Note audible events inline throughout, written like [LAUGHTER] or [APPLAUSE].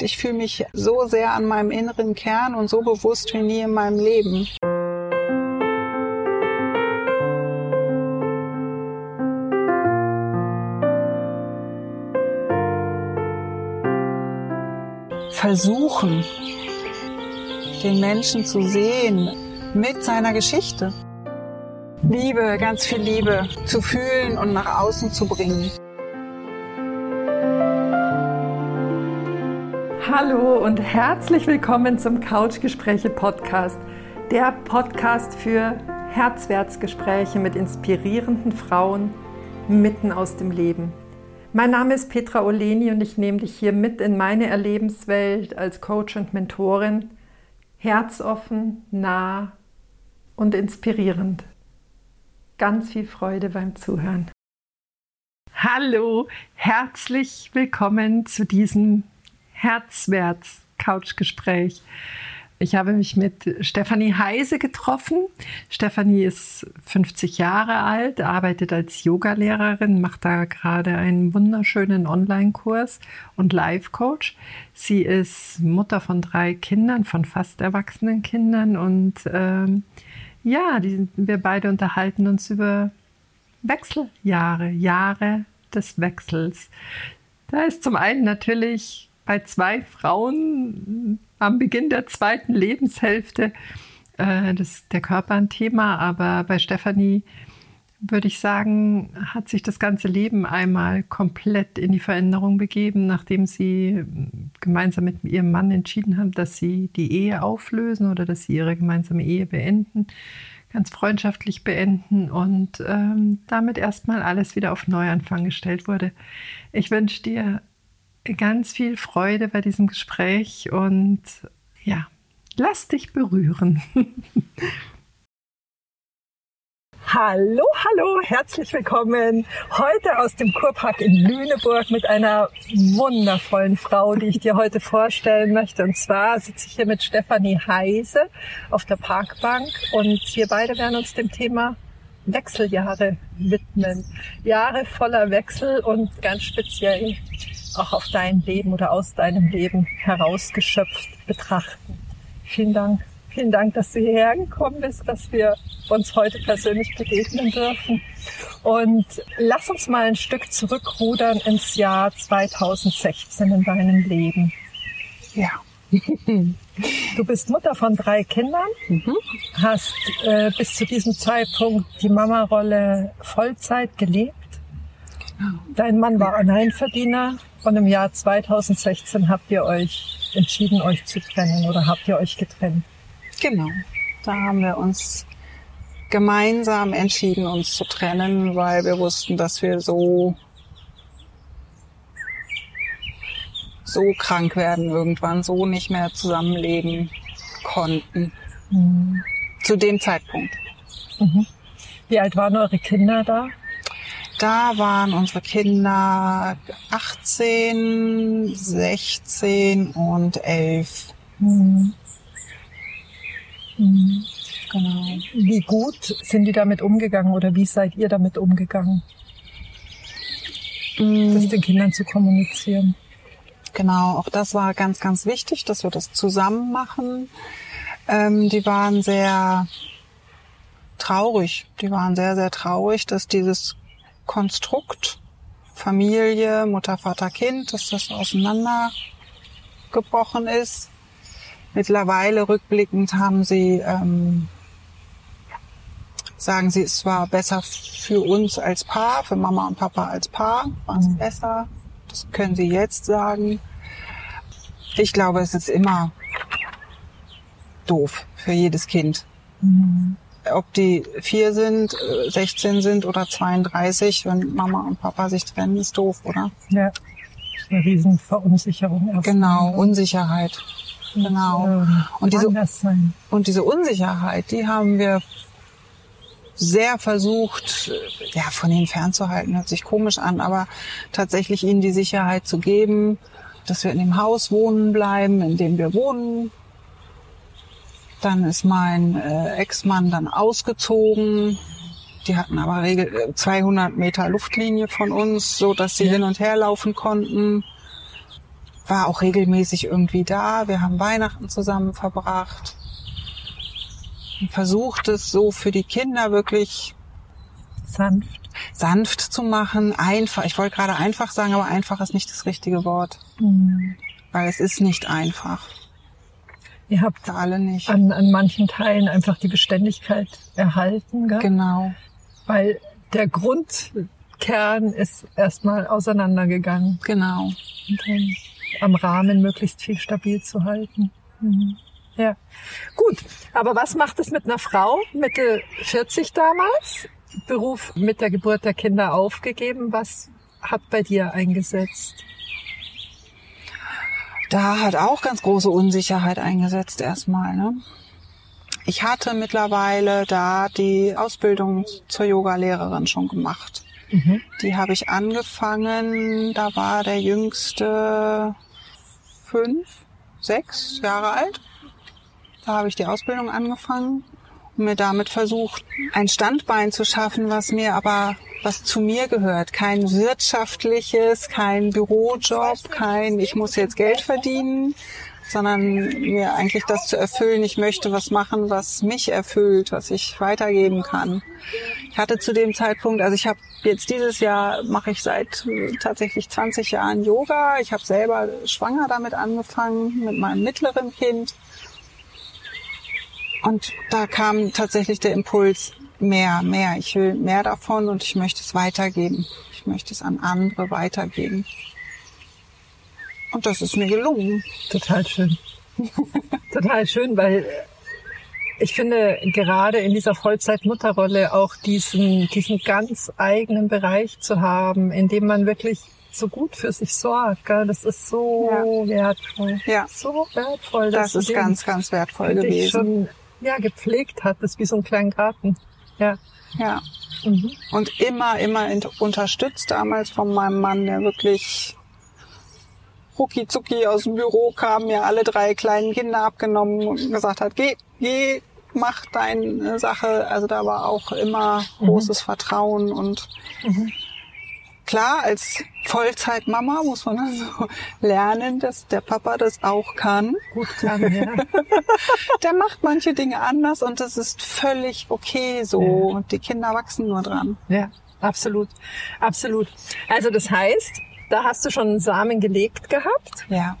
Ich fühle mich so sehr an meinem inneren Kern und so bewusst wie nie in meinem Leben. Versuchen, den Menschen zu sehen mit seiner Geschichte. Liebe, ganz viel Liebe zu fühlen und nach außen zu bringen. Hallo und herzlich willkommen zum Couchgespräche Podcast, der Podcast für Herzwertsgespräche mit inspirierenden Frauen mitten aus dem Leben. Mein Name ist Petra Oleni und ich nehme dich hier mit in meine Erlebenswelt als Coach und Mentorin. Herzoffen, nah und inspirierend. Ganz viel Freude beim Zuhören. Hallo, herzlich willkommen zu diesem Herzwärts Couchgespräch. Ich habe mich mit Stefanie Heise getroffen. Stefanie ist 50 Jahre alt, arbeitet als Yogalehrerin, macht da gerade einen wunderschönen Online-Kurs und Life-Coach. Sie ist Mutter von drei Kindern, von fast erwachsenen Kindern und ähm, ja, die, wir beide unterhalten uns über Wechseljahre, Jahre des Wechsels. Da ist zum einen natürlich bei zwei Frauen am Beginn der zweiten Lebenshälfte äh, das, der Körper ein Thema, aber bei Stefanie würde ich sagen, hat sich das ganze Leben einmal komplett in die Veränderung begeben, nachdem sie gemeinsam mit ihrem Mann entschieden haben, dass sie die Ehe auflösen oder dass sie ihre gemeinsame Ehe beenden, ganz freundschaftlich beenden und ähm, damit erstmal alles wieder auf Neuanfang gestellt wurde. Ich wünsche dir ganz viel Freude bei diesem Gespräch und ja, lass dich berühren. [LAUGHS] Hallo, hallo, herzlich willkommen. Heute aus dem Kurpark in Lüneburg mit einer wundervollen Frau, die ich dir heute vorstellen möchte. Und zwar sitze ich hier mit Stefanie Heise auf der Parkbank und wir beide werden uns dem Thema Wechseljahre widmen. Jahre voller Wechsel und ganz speziell auch auf dein Leben oder aus deinem Leben herausgeschöpft betrachten. Vielen Dank. Vielen Dank, dass du hierher gekommen bist, dass wir uns heute persönlich begegnen dürfen. Und lass uns mal ein Stück zurückrudern ins Jahr 2016 in deinem Leben. Ja. Du bist Mutter von drei Kindern, mhm. hast äh, bis zu diesem Zeitpunkt die Mama-Rolle Vollzeit gelebt. Dein Mann war Alleinverdiener und im Jahr 2016 habt ihr euch entschieden, euch zu trennen oder habt ihr euch getrennt? Genau. Da haben wir uns gemeinsam entschieden, uns zu trennen, weil wir wussten, dass wir so so krank werden irgendwann, so nicht mehr zusammenleben konnten. Mhm. Zu dem Zeitpunkt. Mhm. Wie alt waren eure Kinder da? Da waren unsere Kinder 18, 16 und 11. Mhm. Mhm. Genau. Wie gut sind die damit umgegangen oder wie seid ihr damit umgegangen? Mhm. Das den Kindern zu kommunizieren. Genau, auch das war ganz, ganz wichtig, dass wir das zusammen machen. Ähm, die waren sehr traurig. Die waren sehr, sehr traurig, dass dieses Konstrukt Familie, Mutter, Vater, Kind, dass das auseinandergebrochen ist. Mittlerweile rückblickend haben sie, ähm, sagen sie, es war besser für uns als Paar, für Mama und Papa als Paar, war es mhm. besser. Das können sie jetzt sagen. Ich glaube, es ist immer doof für jedes Kind. Mhm ob die vier sind, 16 äh, sind oder 32, wenn Mama und Papa sich trennen, ist doof, oder? Ja. Eine riesen Verunsicherung. Erstmal. Genau, Unsicherheit. Genau. Ähm, und diese, und diese Unsicherheit, die haben wir sehr versucht, ja, von ihnen fernzuhalten, hört sich komisch an, aber tatsächlich ihnen die Sicherheit zu geben, dass wir in dem Haus wohnen bleiben, in dem wir wohnen, dann ist mein äh, Ex-Mann dann ausgezogen. Die hatten aber regel 200 äh, Meter Luftlinie von uns, so dass sie ja. hin und her laufen konnten. war auch regelmäßig irgendwie da. Wir haben Weihnachten zusammen verbracht. Versucht es so für die Kinder wirklich Sanft. sanft zu machen. Einfach. Ich wollte gerade einfach sagen, aber einfach ist nicht das richtige Wort. Mhm. Weil es ist nicht einfach. Ihr habt alle nicht. an, an manchen Teilen einfach die Beständigkeit erhalten, gell? Genau. weil der Grundkern ist erstmal auseinandergegangen. Genau. Und dann am Rahmen möglichst viel stabil zu halten. Mhm. Ja, gut. Aber was macht es mit einer Frau, Mitte 40 damals? Beruf mit der Geburt der Kinder aufgegeben. Was hat bei dir eingesetzt? Da hat auch ganz große Unsicherheit eingesetzt erstmal. Ne? Ich hatte mittlerweile da die Ausbildung zur Yogalehrerin schon gemacht. Die habe ich angefangen, da war der jüngste fünf, sechs Jahre alt. Da habe ich die Ausbildung angefangen mir damit versucht, ein Standbein zu schaffen, was mir aber, was zu mir gehört. Kein wirtschaftliches, kein Bürojob, kein, ich muss jetzt Geld verdienen, sondern mir eigentlich das zu erfüllen. Ich möchte was machen, was mich erfüllt, was ich weitergeben kann. Ich hatte zu dem Zeitpunkt, also ich habe jetzt dieses Jahr mache ich seit äh, tatsächlich 20 Jahren Yoga. Ich habe selber schwanger damit angefangen mit meinem mittleren Kind. Und da kam tatsächlich der Impuls, mehr, mehr. Ich will mehr davon und ich möchte es weitergeben. Ich möchte es an andere weitergeben. Und das ist mir gelungen. Total schön. [LAUGHS] Total schön, weil ich finde gerade in dieser Vollzeitmutterrolle auch diesen, diesen ganz eigenen Bereich zu haben, in dem man wirklich so gut für sich sorgt. Gell? Das ist so wertvoll. Ja. So wertvoll. Das dass ist ganz, ganz wertvoll gewesen. Ja, gepflegt hat. Das ist wie so ein kleiner Garten. Ja. Ja. Mhm. Und immer, immer unterstützt damals von meinem Mann, der wirklich rucki zucki aus dem Büro kam, mir alle drei kleinen Kinder abgenommen und gesagt hat, geh, geh, mach deine Sache. Also da war auch immer großes Vertrauen und klar, als Vollzeitmama muss man also [LAUGHS] lernen, dass der Papa das auch kann. Gut kann, ja. [LAUGHS] Der macht manche Dinge anders und das ist völlig okay so. Und die Kinder wachsen nur dran. Ja, absolut. Absolut. Also das heißt, da hast du schon einen Samen gelegt gehabt, Ja.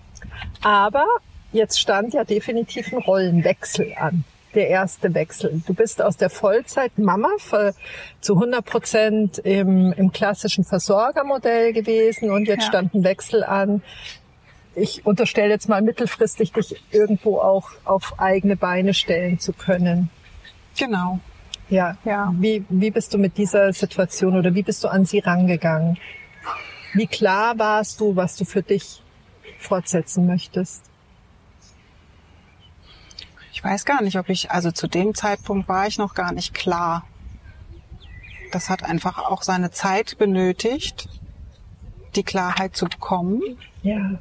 aber jetzt stand ja definitiv ein Rollenwechsel an. Der erste Wechsel. Du bist aus der Vollzeit-Mama für- zu 100 Prozent im, im klassischen Versorgermodell gewesen und jetzt Ja. stand ein Wechsel an. Ich unterstelle jetzt mal mittelfristig, dich irgendwo auch auf eigene Beine stellen zu können. Genau. Ja. Ja. Wie, wie bist du mit dieser Situation oder wie bist du an sie rangegangen? Wie klar warst du, was du für dich fortsetzen möchtest? Ich weiß gar nicht, ob ich, also zu dem Zeitpunkt war ich noch gar nicht klar. Das hat einfach auch seine Zeit benötigt, die Klarheit zu bekommen. Ja.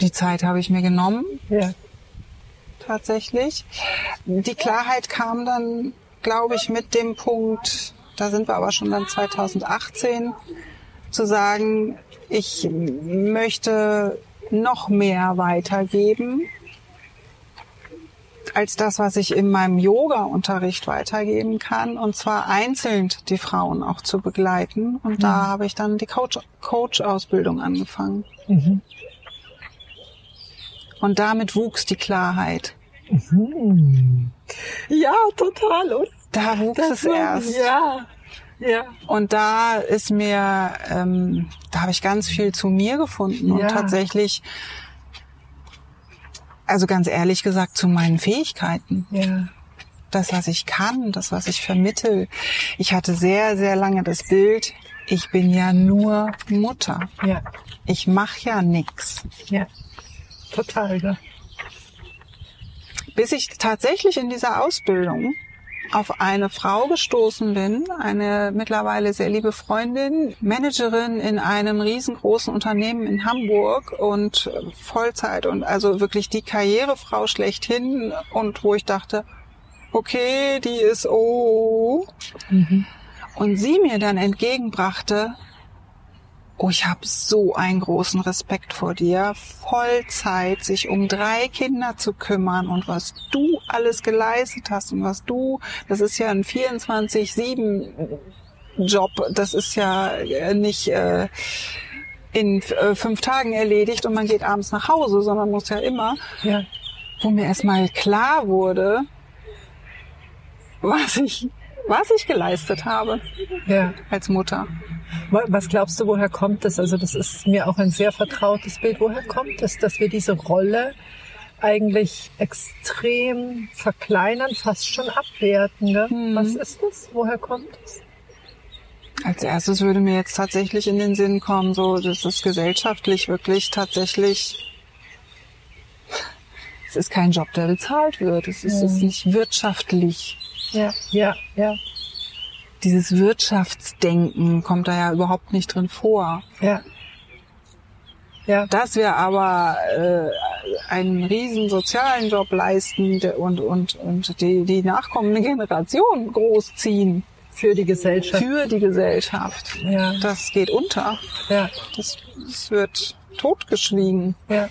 Die Zeit habe ich mir genommen, Ja. tatsächlich. Die Klarheit kam dann, glaube ich, mit dem Punkt, da sind wir aber schon dann 2018, zu sagen, ich möchte noch mehr weitergeben als das, was ich in meinem Yoga-Unterricht weitergeben kann, und zwar einzeln die Frauen auch zu begleiten. Und da habe ich dann die Coach- Coach-Ausbildung angefangen. Und damit wuchs die Klarheit. Ja, total. Und Da wuchs es war- erst. Ja. Ja. Und da ist mir, ähm, da habe ich ganz viel zu mir gefunden und Ja. tatsächlich, also ganz ehrlich gesagt, zu meinen Fähigkeiten. Ja. Das, was ich kann, das, was ich vermittel. Ich hatte sehr, sehr lange das Bild, ich bin ja nur Mutter. Ja. Ich mache ja nix. Ja. Total. Ja. Bis ich tatsächlich in dieser Ausbildung auf eine Frau gestoßen bin, eine mittlerweile sehr liebe Freundin, Managerin in einem riesengroßen Unternehmen in Hamburg und äh, Vollzeit und also wirklich die Karrierefrau schlechthin und wo ich dachte, okay, die ist oh. Und sie mir dann entgegenbrachte, oh, ich habe so einen großen Respekt vor dir, Vollzeit sich um drei Kinder zu kümmern und was du alles geleistet hast und was du, das ist ja ein 24-7 Job, das ist ja nicht äh, in äh, fünf Tagen erledigt und man geht abends nach Hause, sondern muss ja immer. Ja. Wo mir erstmal klar wurde, was ich, was ich geleistet habe Ja. als Mutter. Wa- Was glaubst du, woher kommt das? Also das ist mir auch ein sehr vertrautes Bild. Woher kommt es, dass wir diese Rolle eigentlich extrem verkleinern, fast schon abwerten? Ne? Was ist das? Woher kommt es? Als erstes würde mir jetzt tatsächlich in den Sinn kommen, so, dass es gesellschaftlich wirklich tatsächlich, es ist kein Job, der bezahlt wird. Es ist, es ist nicht wirtschaftlich. Ja, ja, ja, Dieses Wirtschaftsdenken kommt da ja überhaupt nicht drin vor. ja. Ja, Dass wir aber äh, einen riesen sozialen Job leisten und, und, und die, die nachkommende Generation großziehen für die Gesellschaft. für die Gesellschaft, Ja, das geht unter. ja, Das, das wird totgeschwiegen. ja.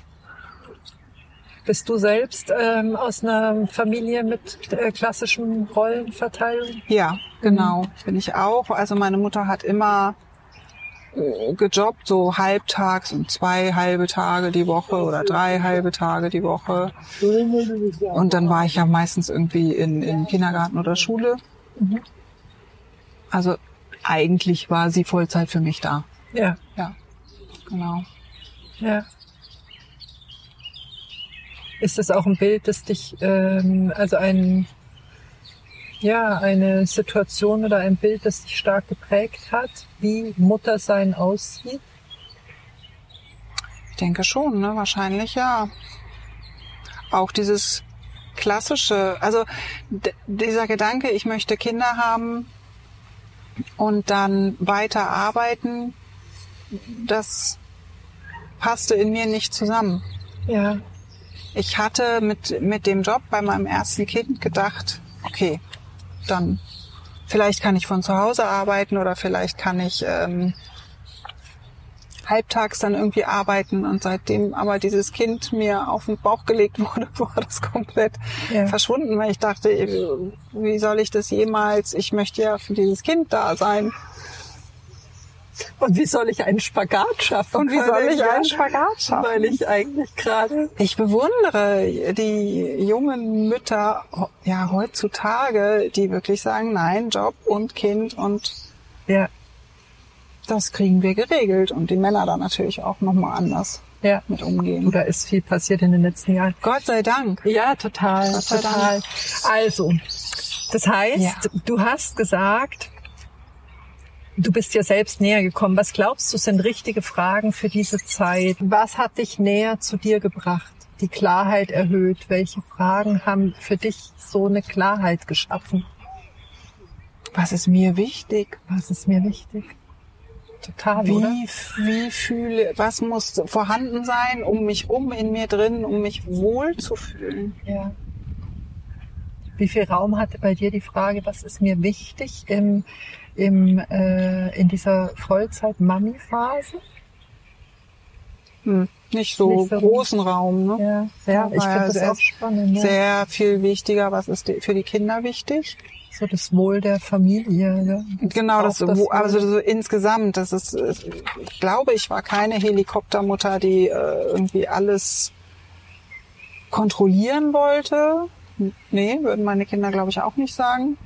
Bist du selbst ähm, aus einer Familie mit äh, klassischem Rollenverteilung? Ja, genau. Bin ich auch. Also meine Mutter hat immer äh, gejobbt, so halbtags und zwei halbe Tage die Woche oder drei halbe Tage die Woche. Und dann war ich ja meistens irgendwie in, in Kindergarten oder Schule. Also eigentlich war sie Vollzeit für mich da. Ja, Ja, genau. ja. Ist das auch ein Bild, das dich, ähm, also ein, ja, eine Situation oder ein Bild, das dich stark geprägt hat, wie Muttersein aussieht? Ich denke schon, ne? Wahrscheinlich ja. Auch dieses klassische, also dieser Gedanke, ich möchte Kinder haben und dann weiter arbeiten, das passte in mir nicht zusammen. Ja, Ich hatte mit, mit dem Job bei meinem ersten Kind gedacht, okay, dann vielleicht kann ich von zu Hause arbeiten oder vielleicht kann ich ähm, halbtags dann irgendwie arbeiten und seitdem aber dieses Kind mir auf den Bauch gelegt [LAUGHS] wurde, war das komplett Ja. verschwunden, weil ich dachte, wie soll ich das jemals, ich möchte ja für dieses Kind da sein. Und wie soll ich einen Spagat schaffen? Und wie soll ich einen Spagat schaffen? Weil ich eigentlich gerade Ich bewundere die jungen Mütter ja heutzutage, die wirklich sagen, nein, Job und Kind und ja, das kriegen wir geregelt und die Männer da natürlich auch nochmal anders ja. mit umgehen. Da ist viel passiert in den letzten Jahren. Gott sei Dank. Ja, total, Gott total. Also, das heißt, Ja. du hast gesagt, du bist ja selbst näher gekommen. Was glaubst du sind richtige Fragen für diese Zeit? Was hat dich näher zu dir gebracht? Die Klarheit erhöht? Welche Fragen haben für dich so eine Klarheit geschaffen? Was ist mir wichtig? Was ist mir wichtig? Total, oder? Wie, wie fühle, was muss vorhanden sein, um mich um in mir drin, um mich wohl zu fühlen? Ja. Wie viel Raum hatte bei dir die Frage, was ist mir wichtig im, im, äh, in dieser Vollzeit-Mami-Phase? Hm. Nicht so Nicht so großen Raum, ne? Ja, ja ich finde das auch spannend. Ja. Sehr viel wichtiger. Was ist für die Kinder wichtig? So das Wohl der Familie. Ja. Genau, das, das wo, also so insgesamt, das ist, äh, ich glaube, ich war keine Helikoptermutter, die äh, irgendwie alles kontrollieren wollte. Nee, würden meine Kinder, glaube ich, auch nicht sagen.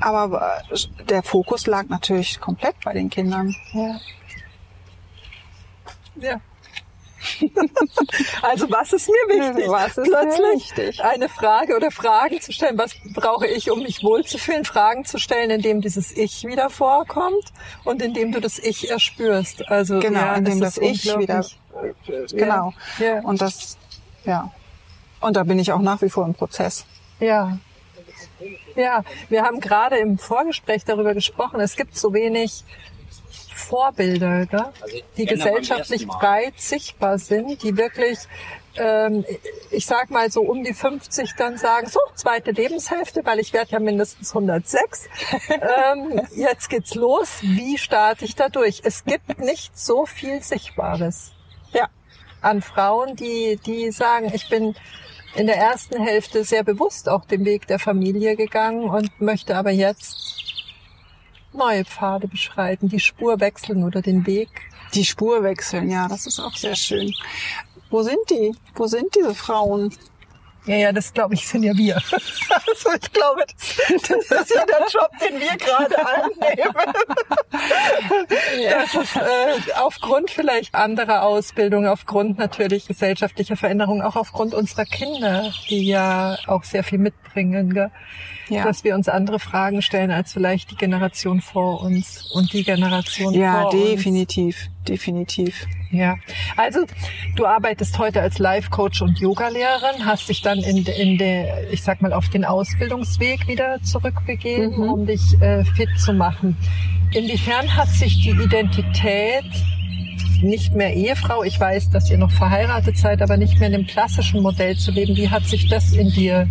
Aber äh, der Fokus lag natürlich komplett bei den Kindern. Ja. ja. [LAUGHS] also was ist mir wichtig? Was ist Plötzlich wichtig? eine Frage oder Fragen zu stellen. Was brauche ich, um mich wohlzufühlen? Fragen zu stellen, in dem dieses Ich wieder vorkommt und in dem du das Ich erspürst. Also Genau, ja, indem das, ist Ich wieder, äh, genau. Ja. Und das, ja. Und da bin ich auch nach wie vor im Prozess. Ja. Ja, wir haben gerade im Vorgespräch darüber gesprochen. Es gibt so wenig Vorbilder, gell? die gesellschaftlich breit sichtbar sind, die wirklich ähm, ich sag mal so um die 50 dann sagen, so, zweite Lebenshälfte, weil ich werde ja mindestens 106. [LAUGHS] ähm, jetzt geht's los. Wie starte ich da durch? Es gibt nicht so viel Sichtbares. Ja. An Frauen, die, die sagen, ich bin in der ersten Hälfte sehr bewusst auch den Weg der Familie gegangen und möchte aber jetzt neue Pfade beschreiten, die Spur wechseln oder den Weg. Die Spur wechseln, ja, das ist auch sehr schön. Wo sind die? Wo sind diese Frauen? Ja, ja, das glaube ich sind ja wir. [LAUGHS] Also ich glaube, das, das ist ja der Job, den wir gerade annehmen. [LAUGHS] Das ist äh, aufgrund vielleicht anderer Ausbildung, aufgrund natürlich gesellschaftlicher Veränderungen, auch aufgrund unserer Kinder, die ja auch sehr viel mitbringen. Gell? Ja. dass wir uns andere Fragen stellen als vielleicht die Generation vor uns und die Generation ja, vor uns. Ja, definitiv, definitiv. Ja, also du arbeitest heute als Life-Coach und Yogalehrerin, hast dich dann in, in der, ich sag mal, auf den Ausbildungsweg wieder zurückbegeben, mhm. um dich äh, fit zu machen. Inwiefern hat sich die Identität nicht mehr Ehefrau, ich weiß, dass ihr noch verheiratet seid, aber nicht mehr in dem klassischen Modell zu leben, wie hat sich das in dir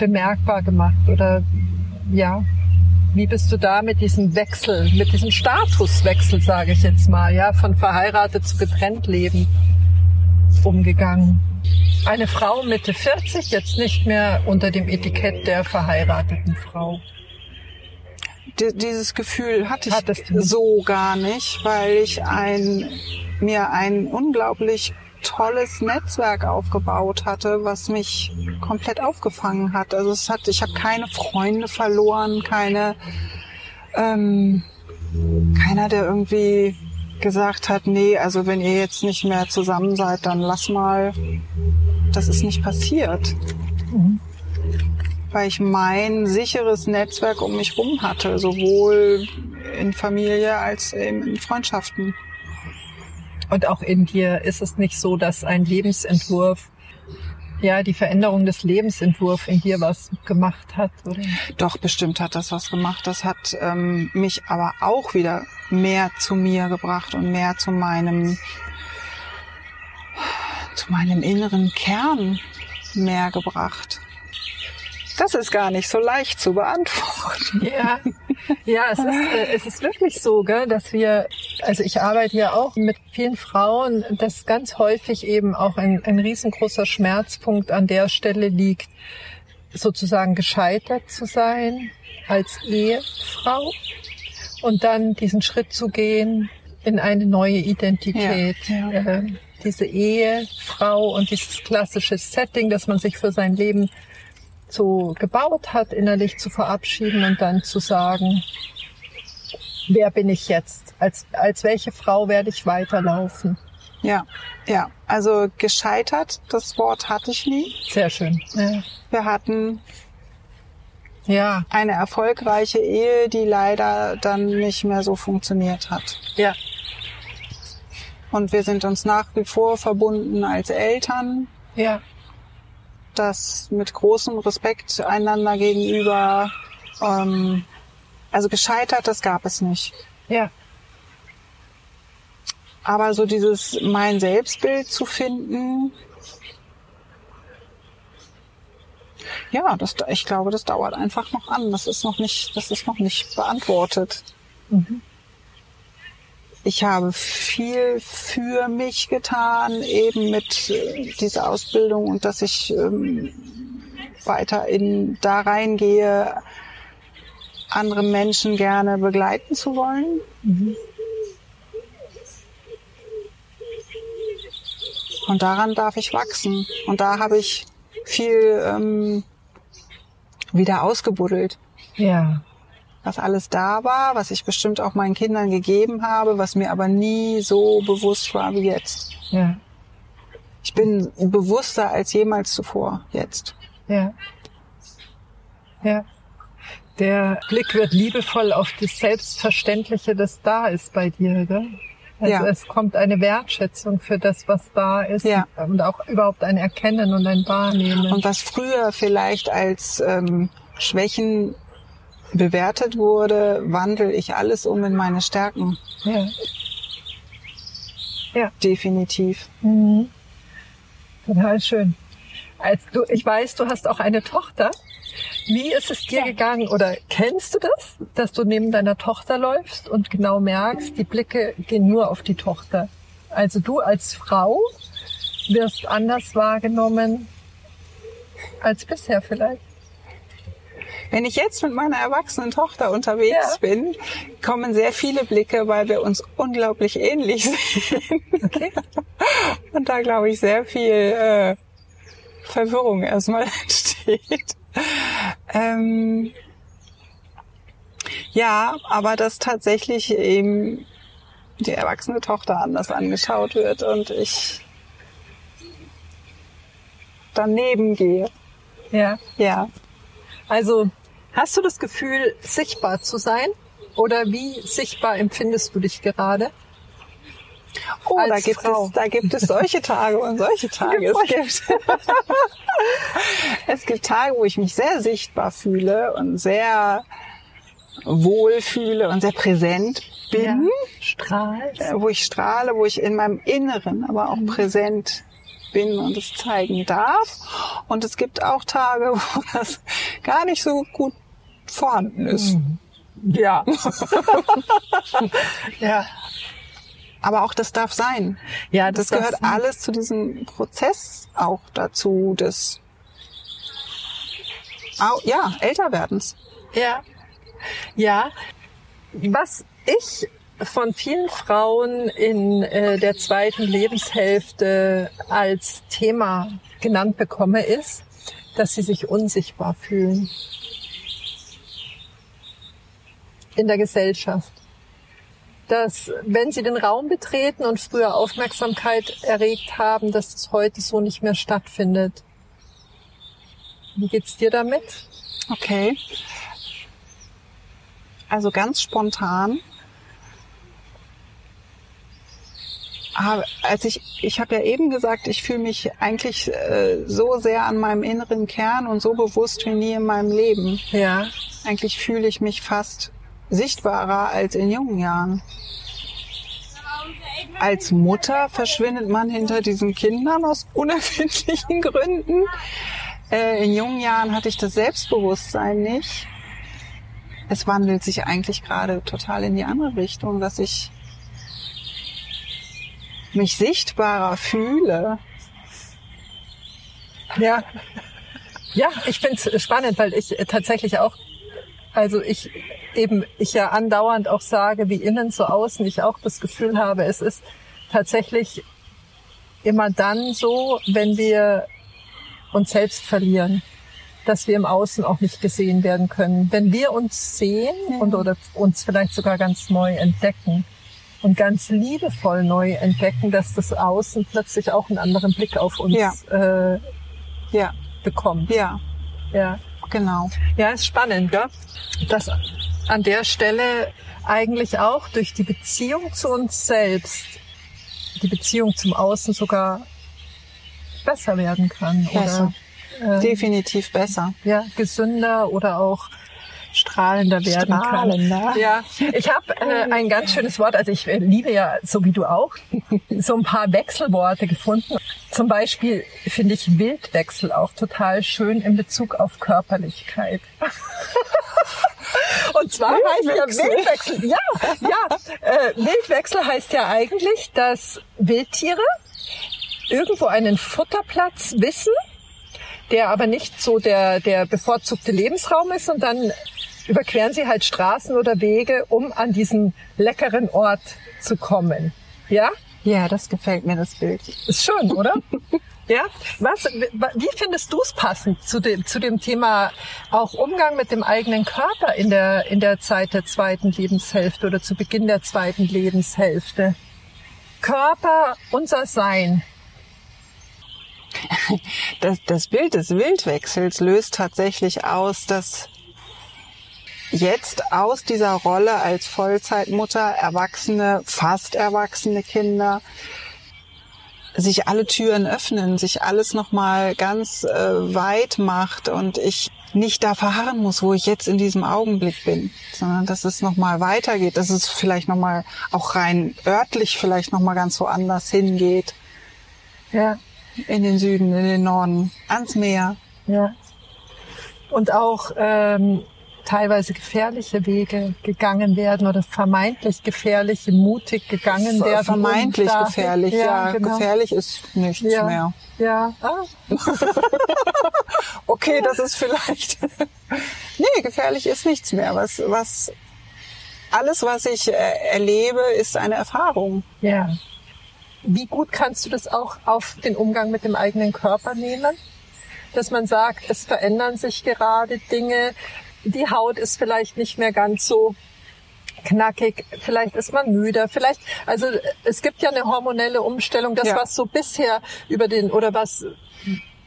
bemerkbar gemacht? Oder ja, wie bist du da mit diesem Wechsel, mit diesem Statuswechsel, sage ich jetzt mal, ja, von verheiratet zu getrennt leben umgegangen? Eine Frau Mitte 40, jetzt nicht mehr unter dem Etikett der verheirateten Frau. Dieses Gefühl hatte ich so gar nicht, weil ich ein, mir ein unglaublich tolles Netzwerk aufgebaut hatte, was mich komplett aufgefangen hat. Also es hat, ich habe keine Freunde verloren, keine ähm, keiner, der irgendwie gesagt hat, nee, also wenn ihr jetzt nicht mehr zusammen seid, dann lass mal. Das ist nicht passiert. Mhm. Weil ich mein sicheres Netzwerk um mich rum hatte, sowohl in Familie als eben in Freundschaften. Und auch in dir ist es nicht so, dass ein Lebensentwurf ja, die Veränderung des Lebensentwurfs in dir was gemacht hat, oder? Doch, bestimmt hat das was gemacht. Das hat ähm, mich aber auch wieder mehr zu mir gebracht und mehr zu meinem, zu meinem inneren Kern mehr gebracht. Das ist gar nicht so leicht zu beantworten. Ja, ja es, ist, äh, es ist wirklich so, gell, dass wir, also ich arbeite ja auch mit vielen Frauen, dass ganz häufig eben auch ein, ein riesengroßer Schmerzpunkt an der Stelle liegt, sozusagen gescheitert zu sein als Ehefrau und dann diesen Schritt zu gehen in eine neue Identität. Ja, ja. Äh, diese Ehefrau und dieses klassische Setting, dass man sich für sein Leben so gebaut hat, innerlich zu verabschieden und dann zu sagen, wer bin ich jetzt? Als, als welche Frau werde ich weiterlaufen? Ja, ja. Also gescheitert, das Wort hatte ich nie. Sehr schön. Ja. Wir hatten ja eine erfolgreiche Ehe, die leider dann nicht mehr so funktioniert hat. Ja. Und wir sind uns nach wie vor verbunden als Eltern. Ja das mit großem Respekt einander gegenüber. Ähm, also gescheitert, das gab es nicht. Ja. Aber so dieses mein Selbstbild zu finden, ja, das, ich glaube, das dauert einfach noch an. Das ist noch nicht, das ist noch nicht beantwortet. Mhm ich habe viel für mich getan, eben mit äh, dieser Ausbildung und dass ich ähm, weiter in da reingehe, andere Menschen gerne begleiten zu wollen. Mhm. Und daran darf ich wachsen. Und da habe ich viel ähm, wieder ausgebuddelt. Ja was alles da war, was ich bestimmt auch meinen Kindern gegeben habe, was mir aber nie so bewusst war wie jetzt. Ja. Ich bin bewusster als jemals zuvor jetzt. Ja. Ja. Der Blick wird liebevoll auf das Selbstverständliche, das da ist bei dir, gell? Also ja. es kommt eine Wertschätzung für das, was da ist ja. und auch überhaupt ein Erkennen und ein Wahrnehmen. Und was früher vielleicht als ähm, Schwächen bewertet wurde, wandle ich alles um in meine Stärken. Ja. Ja. Definitiv. Mhm. Total schön. Als du, ich weiß, du hast auch eine Tochter. Wie ist es dir gegangen oder kennst du das, dass du neben deiner Tochter läufst und genau merkst, die Blicke gehen nur auf die Tochter? Also du als Frau wirst anders wahrgenommen als bisher vielleicht. Wenn ich jetzt mit meiner erwachsenen Tochter unterwegs Ja. bin, kommen sehr viele Blicke, weil wir uns unglaublich ähnlich sehen. Okay. [LAUGHS] Und da glaube ich sehr viel äh, Verwirrung erstmal [LAUGHS] entsteht. Ähm, ja, aber dass tatsächlich eben die erwachsene Tochter anders angeschaut wird und ich daneben gehe. Ja. Ja. Also hast du das Gefühl, sichtbar zu sein? Oder wie sichtbar empfindest du dich gerade? Oh, da gibt, Frau. es, da gibt es solche Tage und solche [LAUGHS] Tage. Es gibt, es gibt Tage, wo ich mich sehr sichtbar fühle und sehr wohl fühle und sehr präsent bin, Strahlt. äh, wo ich strahle, wo ich in meinem Inneren aber auch präsent bin und es zeigen darf. Und es gibt auch Tage, [LAUGHS] wo das gar nicht so gut vorhanden ist. Ja. [LAUGHS] ja. Aber auch das darf sein. Ja, Das, das gehört darf- alles zu diesem Prozess auch dazu, des Au, ja, Älterwerdens. Ja. Ja. Was ich von vielen Frauen in äh, der zweiten Lebenshälfte als Thema genannt bekomme, ist, dass sie sich unsichtbar fühlen. In der Gesellschaft. Dass, wenn sie den Raum betreten und früher Aufmerksamkeit erregt haben, dass es heute so nicht mehr stattfindet. Wie geht's dir damit? Okay. Also ganz spontan. Aber als ich, ich habe ja eben gesagt, ich fühle mich eigentlich äh, so sehr an meinem inneren Kern und so bewusst wie nie in meinem Leben. Ja. Eigentlich fühle ich mich fast sichtbarer als in jungen Jahren. Als Mutter verschwindet man hinter diesen Kindern aus unerfindlichen [LAUGHS] Gründen. Äh, in jungen Jahren hatte ich das Selbstbewusstsein nicht. Es wandelt sich eigentlich gerade total in die andere Richtung, dass ich mich sichtbarer fühle. Ja. Ja, ich finde es spannend, weil ich tatsächlich auch, also ich eben, ich ja andauernd auch sage, wie innen so außen, ich auch das Gefühl habe, es ist tatsächlich immer dann so, wenn wir uns selbst verlieren, dass wir im Außen auch nicht gesehen werden können. Wenn wir uns sehen und oder uns vielleicht sogar ganz neu entdecken und ganz liebevoll neu entdecken, dass das Außen plötzlich auch einen anderen Blick auf uns Ja. äh, Ja, bekommt. ja, Ja. Genau. Ja, ist spannend, gell? Dass an der Stelle eigentlich auch durch die Beziehung zu uns selbst die Beziehung zum Außen sogar besser werden kann Besser. oder äh, Definitiv besser. ja, gesünder oder auch strahlender werden Strahlender. kann. Ja, ich habe äh, ein ganz schönes Wort, also ich äh, liebe ja, so wie du auch, so ein paar Wechselworte gefunden. Zum Beispiel finde ich Wildwechsel auch total schön in Bezug auf Körperlichkeit. [LAUGHS] Und zwar heißt ja Wildwechsel? Wildwechsel, ja, ja, äh, Wildwechsel heißt ja eigentlich, dass Wildtiere irgendwo einen Futterplatz wissen, der aber nicht so der, der bevorzugte Lebensraum ist und dann überqueren sie halt Straßen oder Wege, um an diesen leckeren Ort zu kommen. Ja? Ja, das gefällt mir, das Bild. Ist schön, oder? [LAUGHS] Ja, was, wie findest du es passend zu dem, zu dem Thema auch Umgang mit dem eigenen Körper in der, in der Zeit der zweiten Lebenshälfte oder zu Beginn der zweiten Lebenshälfte? Körper, unser Sein. Das, das Bild des Wildwechsels löst tatsächlich aus, dass jetzt aus dieser Rolle als Vollzeitmutter erwachsene, fast erwachsene Kinder sich alle Türen öffnen, sich alles nochmal ganz äh, weit macht und ich nicht da verharren muss, wo ich jetzt in diesem Augenblick bin, sondern dass es nochmal weitergeht, dass es vielleicht nochmal auch rein örtlich vielleicht nochmal ganz woanders hingeht. Ja. In den Süden, in den Norden, ans Meer. Ja. Und auch ähm, teilweise gefährliche Wege gegangen werden oder vermeintlich gefährliche, mutig gegangen werden. Vermeintlich gefährlich, ja. ja genau. Gefährlich ist nichts ja. mehr. Ja. Ah. [LAUGHS] okay, das ist vielleicht. [LAUGHS] nee, gefährlich ist nichts mehr. Was, was, alles, was ich äh, erlebe, ist eine Erfahrung. Ja. Wie gut kannst du das auch auf den Umgang mit dem eigenen Körper nehmen? Dass man sagt, es verändern sich gerade Dinge, die Haut ist vielleicht nicht mehr ganz so knackig, vielleicht ist man müde, vielleicht, also es gibt ja eine hormonelle Umstellung, das Ja. was so bisher über den, oder was,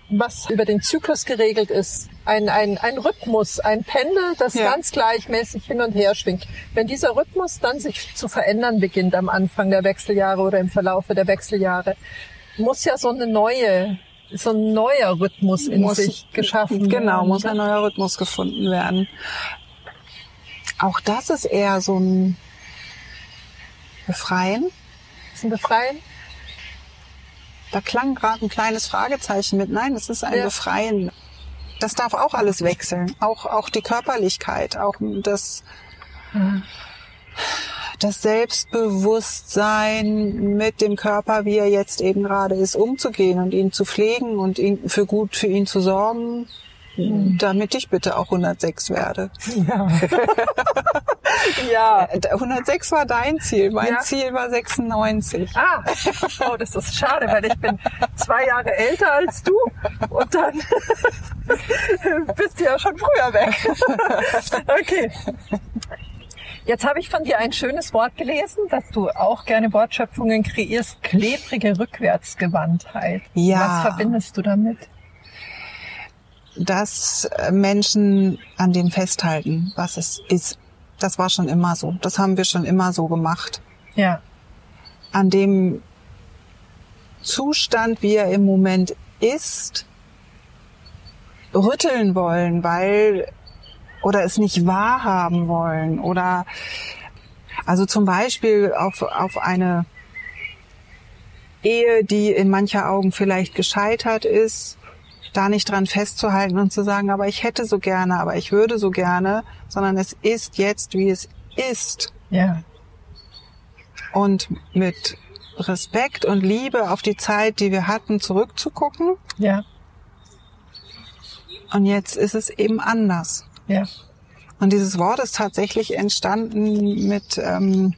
was über den Zyklus geregelt ist, ein, ein, ein Rhythmus, ein Pendel, das Ja. ganz gleichmäßig hin und her schwingt. Wenn dieser Rhythmus dann sich zu verändern beginnt am Anfang der Wechseljahre oder im Verlaufe der Wechseljahre, muss ja so eine neue, so ein neuer Rhythmus in Muss- sich geschaffen Genau, werden. muss ein neuer Rhythmus gefunden werden. Auch das ist eher so ein Befreien. Zum Befreien? Da klang gerade ein kleines Fragezeichen mit. Nein, es ist ein Ja. Befreien. Das darf auch alles wechseln. Auch, auch die Körperlichkeit, auch das, das Selbstbewusstsein mit dem Körper, wie er jetzt eben gerade ist, umzugehen und ihn zu pflegen und ihn für gut für ihn zu sorgen, damit ich bitte auch 106 werde. Ja. [LAUGHS] ja. Äh, 106 war dein Ziel, mein Ja. Ziel war 96. Ah, oh, das ist schade, weil ich bin zwei Jahre älter als du und dann [LAUGHS] bist du ja schon früher weg. [LAUGHS] Okay. Jetzt habe ich von dir ein schönes Wort gelesen, dass du auch gerne Wortschöpfungen kreierst. Klebrige Rückwärtsgewandtheit. Ja. Was verbindest du damit? Dass äh, Menschen an dem festhalten, was es ist. Das war schon immer so. Das haben wir schon immer so gemacht. Ja. An dem Zustand, wie er im Moment ist, rütteln wollen, weil oder es nicht wahrhaben wollen oder also zum Beispiel auf, auf eine Ehe, die in mancher Augen vielleicht gescheitert ist, da nicht dran festzuhalten und zu sagen, aber ich hätte so gerne, aber ich würde so gerne, sondern es ist jetzt, wie es ist. Ja. Und mit Respekt und Liebe auf die Zeit, die wir hatten, zurückzugucken. Ja. Und jetzt ist es eben anders. Ja. Und dieses Wort ist tatsächlich entstanden mit ähm,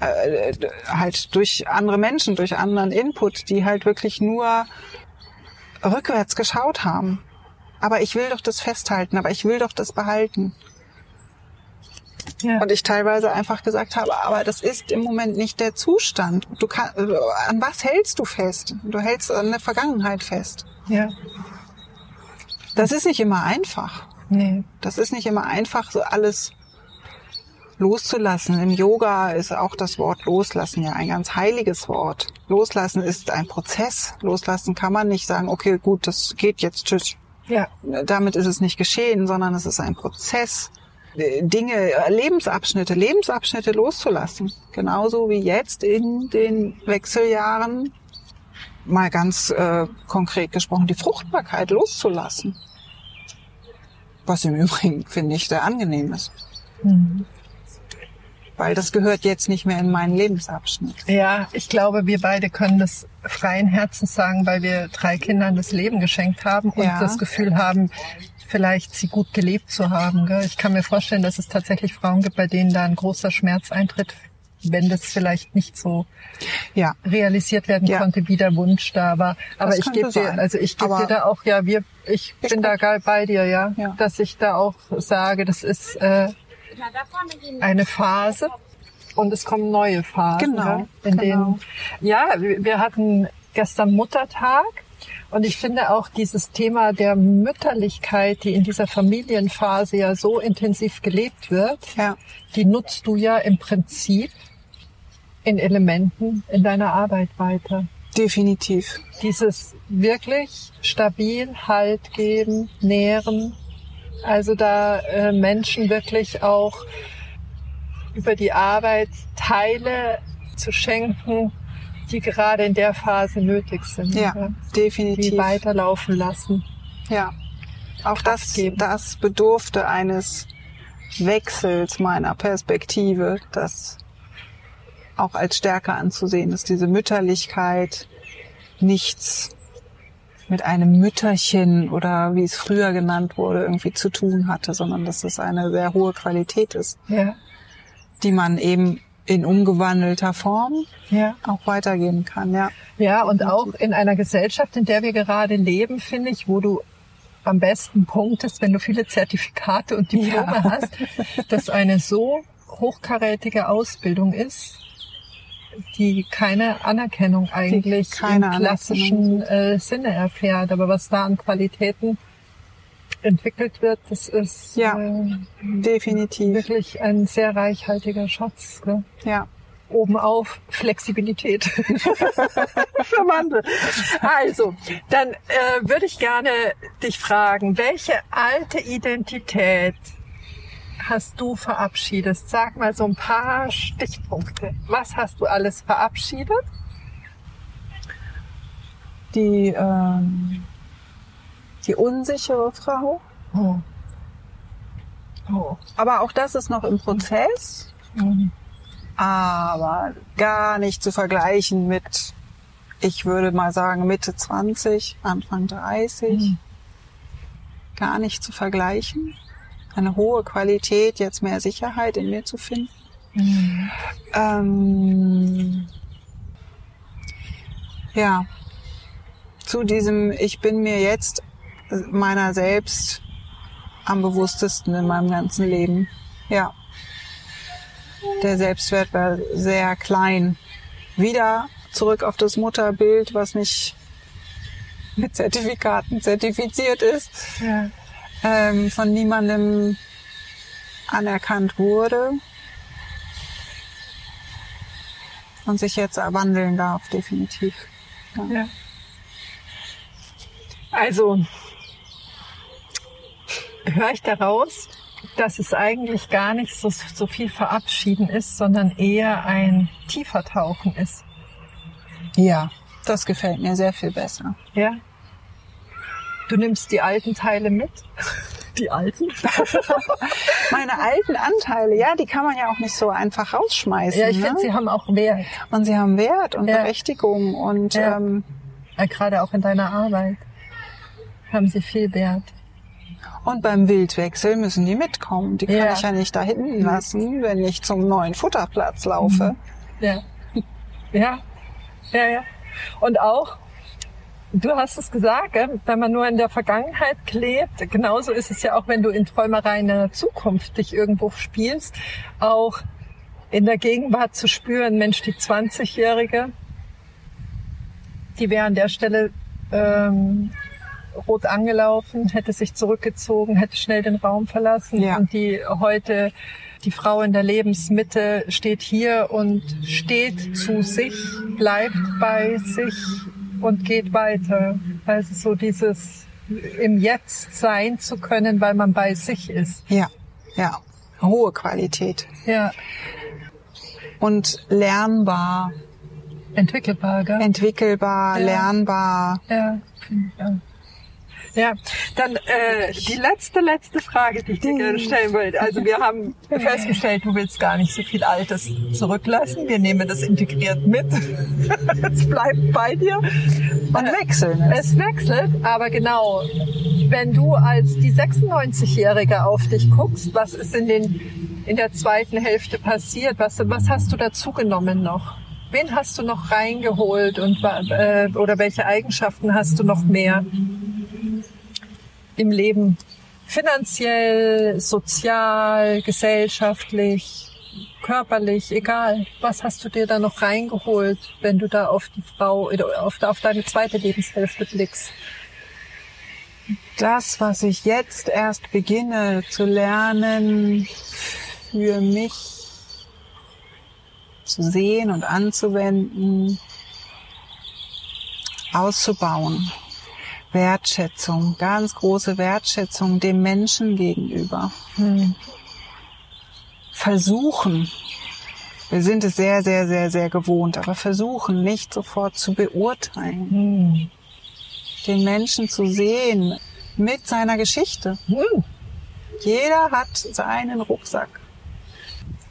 äh, halt durch andere Menschen, durch anderen Input, die halt wirklich nur rückwärts geschaut haben. Aber ich will doch das festhalten, aber ich will doch das behalten. Ja. Und ich teilweise einfach gesagt habe, aber das ist im Moment nicht der Zustand. Du kann, äh, an was hältst du fest? Du hältst an der Vergangenheit fest. ja. Das ist nicht immer einfach. Nee. Das ist nicht immer einfach, so alles loszulassen. Im Yoga ist auch das Wort loslassen ja ein ganz heiliges Wort. Loslassen ist ein Prozess. Loslassen kann man nicht sagen, okay, gut, das geht jetzt, tschüss. Ja. Damit ist es nicht geschehen, sondern es ist ein Prozess. Äh, Dinge, äh, Lebensabschnitte, Lebensabschnitte loszulassen. Genauso wie jetzt in den Wechseljahren, mal ganz äh, konkret gesprochen, die Fruchtbarkeit loszulassen. Was im Übrigen, finde ich, sehr angenehm ist. Weil das gehört jetzt nicht mehr in meinen Lebensabschnitt. Ja, ich glaube, wir beide können das freien Herzens sagen, weil wir drei Kindern das Leben geschenkt haben und Ja. das Gefühl haben, vielleicht sie gut gelebt zu haben. Gell? Ich kann mir vorstellen, dass es tatsächlich Frauen gibt, bei denen da ein großer Schmerz eintritt, wenn das vielleicht nicht so Ja, realisiert werden Ja. konnte, wie der Wunsch da war. Aber Das ich gebe dir, also ich gebe dir da auch, ja, wir, ich, Ich bin da geil bei dir, ja, Ja. dass ich da auch sage, das ist äh, eine Phase und es kommen neue Phasen. Genau? In genau. denen, ja, wir wir hatten gestern Muttertag und ich finde auch dieses Thema der Mütterlichkeit, die in dieser Familienphase ja so intensiv gelebt wird, ja, die nutzt du ja im Prinzip in Elementen in deiner Arbeit weiter. Definitiv. Dieses wirklich stabil Halt geben, nähren. Also da äh, Menschen wirklich auch über die Arbeit Teile zu schenken, die gerade in der Phase nötig sind. Ja, ja. definitiv. Die weiterlaufen lassen. Ja. Auch das, geben. das bedurfte eines Wechsels meiner Perspektive, das auch als Stärke anzusehen ist, diese Mütterlichkeit nichts mit einem Mütterchen oder wie es früher genannt wurde, irgendwie zu tun hatte, sondern dass es eine sehr hohe Qualität ist, ja. die man eben in umgewandelter Form ja. auch weitergeben kann. Ja, ja und auch in einer Gesellschaft, in der wir gerade leben, finde ich, wo du am besten punktest, wenn du viele Zertifikate und Diplome ja. hast, dass eine so hochkarätige Ausbildung ist, die keine Anerkennung eigentlich keine im klassischen äh, Sinne erfährt. Aber was da an Qualitäten entwickelt wird, das ist ja, äh, definitiv wirklich ein sehr reichhaltiger Schatz. Gell? Ja. Obenauf Flexibilität [LAUGHS] für Wandel. Also, dann äh, würde ich gerne dich fragen, welche alte Identität hast du verabschiedet? Sag mal so ein paar Stichpunkte. Was hast du alles verabschiedet? Die, ähm, die unsichere Frau. Oh. Oh. Aber auch das ist noch im Prozess. Mhm. Aber gar nicht zu vergleichen mit, ich würde mal sagen, Mitte 20, Anfang 30. Mhm. Gar nicht zu vergleichen eine hohe Qualität, jetzt mehr Sicherheit in mir zu finden. Mhm. Ähm, ja, zu diesem, ich bin mir jetzt meiner selbst am bewusstesten in meinem ganzen Leben. Ja. Der Selbstwert war sehr klein. Wieder zurück auf das Mutterbild, was nicht mit Zertifikaten zertifiziert ist. Ja ähm, von niemandem anerkannt wurde und sich jetzt wandeln darf, definitiv. Ja. ja. Also höre ich daraus, dass es eigentlich gar nicht so, so viel Verabschieden ist, sondern eher ein tiefer Tauchen ist. Ja, das gefällt mir sehr viel besser. Ja. Du nimmst die alten Teile mit? [LAUGHS] Die alten? [LAUGHS] Meine alten Anteile, ja, die kann man ja auch nicht so einfach rausschmeißen. Ja, ich ne? finde, sie haben auch Wert. Und sie haben Wert und ja. Berechtigung und ja. Ähm, ja, gerade auch in deiner Arbeit haben sie viel Wert. Und beim Wildwechsel müssen die mitkommen. Die kann ja. ich ja nicht da hinten lassen, wenn ich zum neuen Futterplatz laufe. Ja. Ja. Ja, ja. Und auch, Du hast es gesagt, wenn man nur in der Vergangenheit klebt, genauso ist es ja auch, wenn du in Träumereien in der Zukunft dich irgendwo spielst, auch in der Gegenwart zu spüren, Mensch, die 20-Jährige, die wäre an der Stelle ähm, rot angelaufen, hätte sich zurückgezogen, hätte schnell den Raum verlassen. Ja. und die heute die Frau in der Lebensmitte steht hier und steht zu sich, bleibt bei sich, und geht weiter. Also so dieses im Jetzt sein zu können, weil man bei sich ist. Ja, ja. Hohe Qualität. Ja. Und lernbar. Entwickelbar, gell? Entwickelbar, ja. lernbar. Ja, ja. Ja, dann äh, die letzte, letzte Frage, die ich dir gerne stellen wollte. Also wir haben festgestellt, du willst gar nicht so viel Altes zurücklassen. Wir nehmen das integriert mit. [LAUGHS] es bleibt bei dir. Und äh, wechseln. Es wechselt, aber genau, wenn du als die 96-Jährige auf dich guckst, was ist in, den, in der zweiten Hälfte passiert? Was, was hast du dazugenommen noch? Wen hast du noch reingeholt und äh, oder welche Eigenschaften hast du noch mehr? Im Leben finanziell, sozial, gesellschaftlich, körperlich, egal. Was hast du dir da noch reingeholt, wenn du da auf die Frau, auf, auf deine zweite Lebenshälfte blickst? Das, was ich jetzt erst beginne zu lernen, für mich zu sehen und anzuwenden, auszubauen. Wertschätzung, ganz große Wertschätzung dem Menschen gegenüber. Hm. Versuchen, wir sind es sehr, sehr, sehr, sehr gewohnt, aber versuchen nicht sofort zu beurteilen. Hm. Den Menschen zu sehen mit seiner Geschichte. Hm. Jeder hat seinen Rucksack.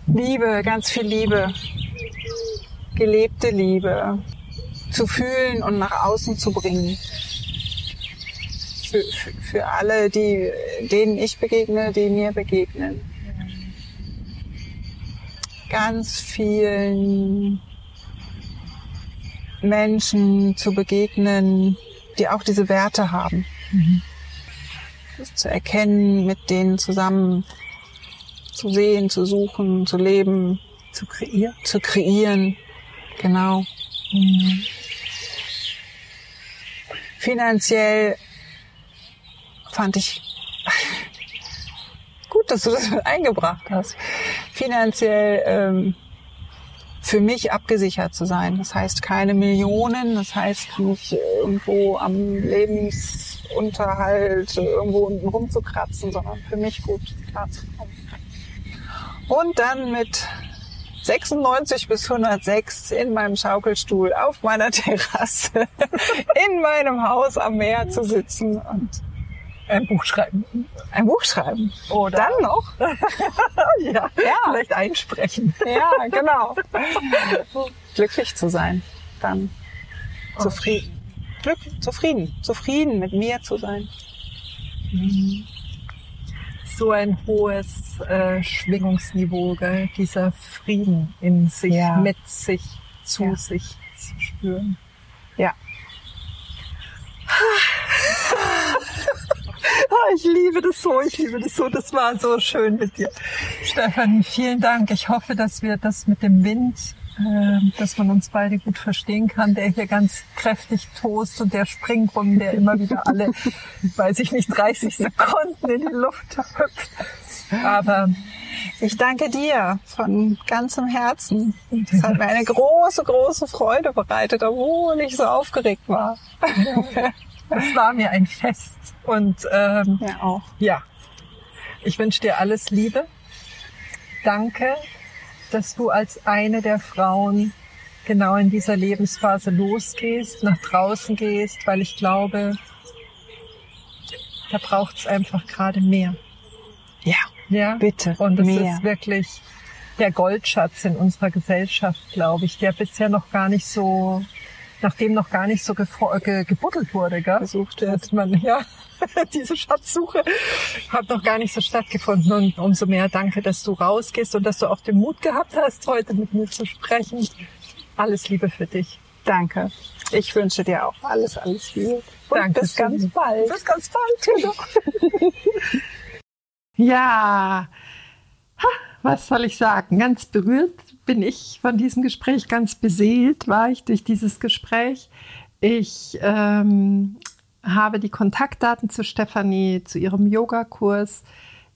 Liebe, ganz viel Liebe. Gelebte Liebe. Zu fühlen und nach außen zu bringen. Für, für, alle, die, denen ich begegne, die mir begegnen. Ganz vielen Menschen zu begegnen, die auch diese Werte haben. Das zu erkennen, mit denen zusammen zu sehen, zu suchen, zu leben, Zu kreieren. zu kreieren. Genau. Mhm. Finanziell fand ich gut, dass du das mit [LAUGHS] eingebracht hast. Finanziell ähm, für mich abgesichert zu sein. Das heißt keine Millionen, das heißt nicht irgendwo am Lebensunterhalt irgendwo unten rumzukratzen, sondern für mich gut klarzukommen. Und dann mit 96 bis 106 in meinem Schaukelstuhl auf meiner [LAUGHS] Terrasse in meinem Haus am Meer zu sitzen und Ein Buch schreiben. ein Buch schreiben. Oder? Dann noch? [LAUGHS] ja. Ja. Vielleicht einsprechen. Ja, genau. [LAUGHS] Glücklich zu sein. Dann zufrieden. Glück, zufrieden. Zufrieden mit mir zu sein. So ein hohes äh, Schwingungsniveau, gell? dieser Frieden in sich, Ja. mit sich, zu Ja. sich zu spüren. Ja. Ah, ich liebe das so, ich liebe das so. Das war so schön mit dir. Stefanie, vielen Dank. Ich hoffe, dass wir das mit dem Wind, äh, dass man uns beide gut verstehen kann, der hier ganz kräftig tost und der springt rum, der immer wieder alle, weiß ich nicht, 30 Sekunden in die Luft hüpft. Aber Ich danke dir von ganzem Herzen. Es hat mir eine große, große Freude bereitet, obwohl ich so aufgeregt war. Es war mir ein Fest. Und ähm, Ja, auch. Ja, ich wünsche dir alles Liebe. Danke, dass du als eine der Frauen genau in dieser Lebensphase losgehst, nach draußen gehst, weil ich glaube, da braucht es einfach gerade mehr. Ja, Ja, bitte. Und es mehr. ist wirklich der Goldschatz in unserer Gesellschaft, glaube ich, der bisher noch gar nicht so, nachdem noch gar nicht so gefo- ge gebuddelt wurde, gell? Gesucht wird. wird. Man, ja, [LAUGHS] diese Schatzsuche hat noch gar nicht so stattgefunden. Und umso mehr danke, dass du rausgehst und dass du auch den Mut gehabt hast, heute mit mir zu sprechen. Alles Liebe für dich. Danke. Ich wünsche dir auch alles, alles Liebe. Und Danke. bis ganz bald. Bis ganz bald. Genau. [LAUGHS] Ja, ha, was soll ich sagen? Ganz berührt bin ich von diesem Gespräch, ganz beseelt war ich durch dieses Gespräch. Ich ähm, habe die Kontaktdaten zu Stefanie, zu ihrem Yogakurs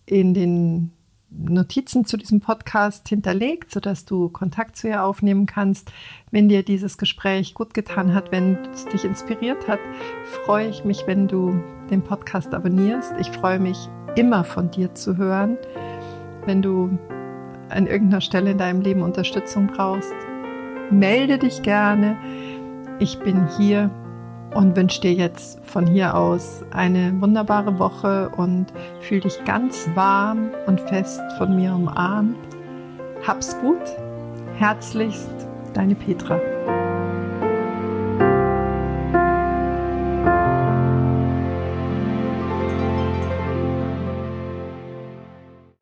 in den Notizen zu diesem Podcast hinterlegt, sodass du Kontakt zu ihr aufnehmen kannst. Wenn dir dieses Gespräch gut getan hat, wenn es dich inspiriert hat, freue ich mich, wenn du den Podcast abonnierst. Ich freue mich immer von dir zu hören. Wenn du an irgendeiner Stelle in deinem Leben Unterstützung brauchst, melde dich gerne. Ich bin hier und wünsche dir jetzt von hier aus eine wunderbare Woche und fühl dich ganz warm und fest von mir umarmt. Hab's gut. Herzlichst, deine Petra.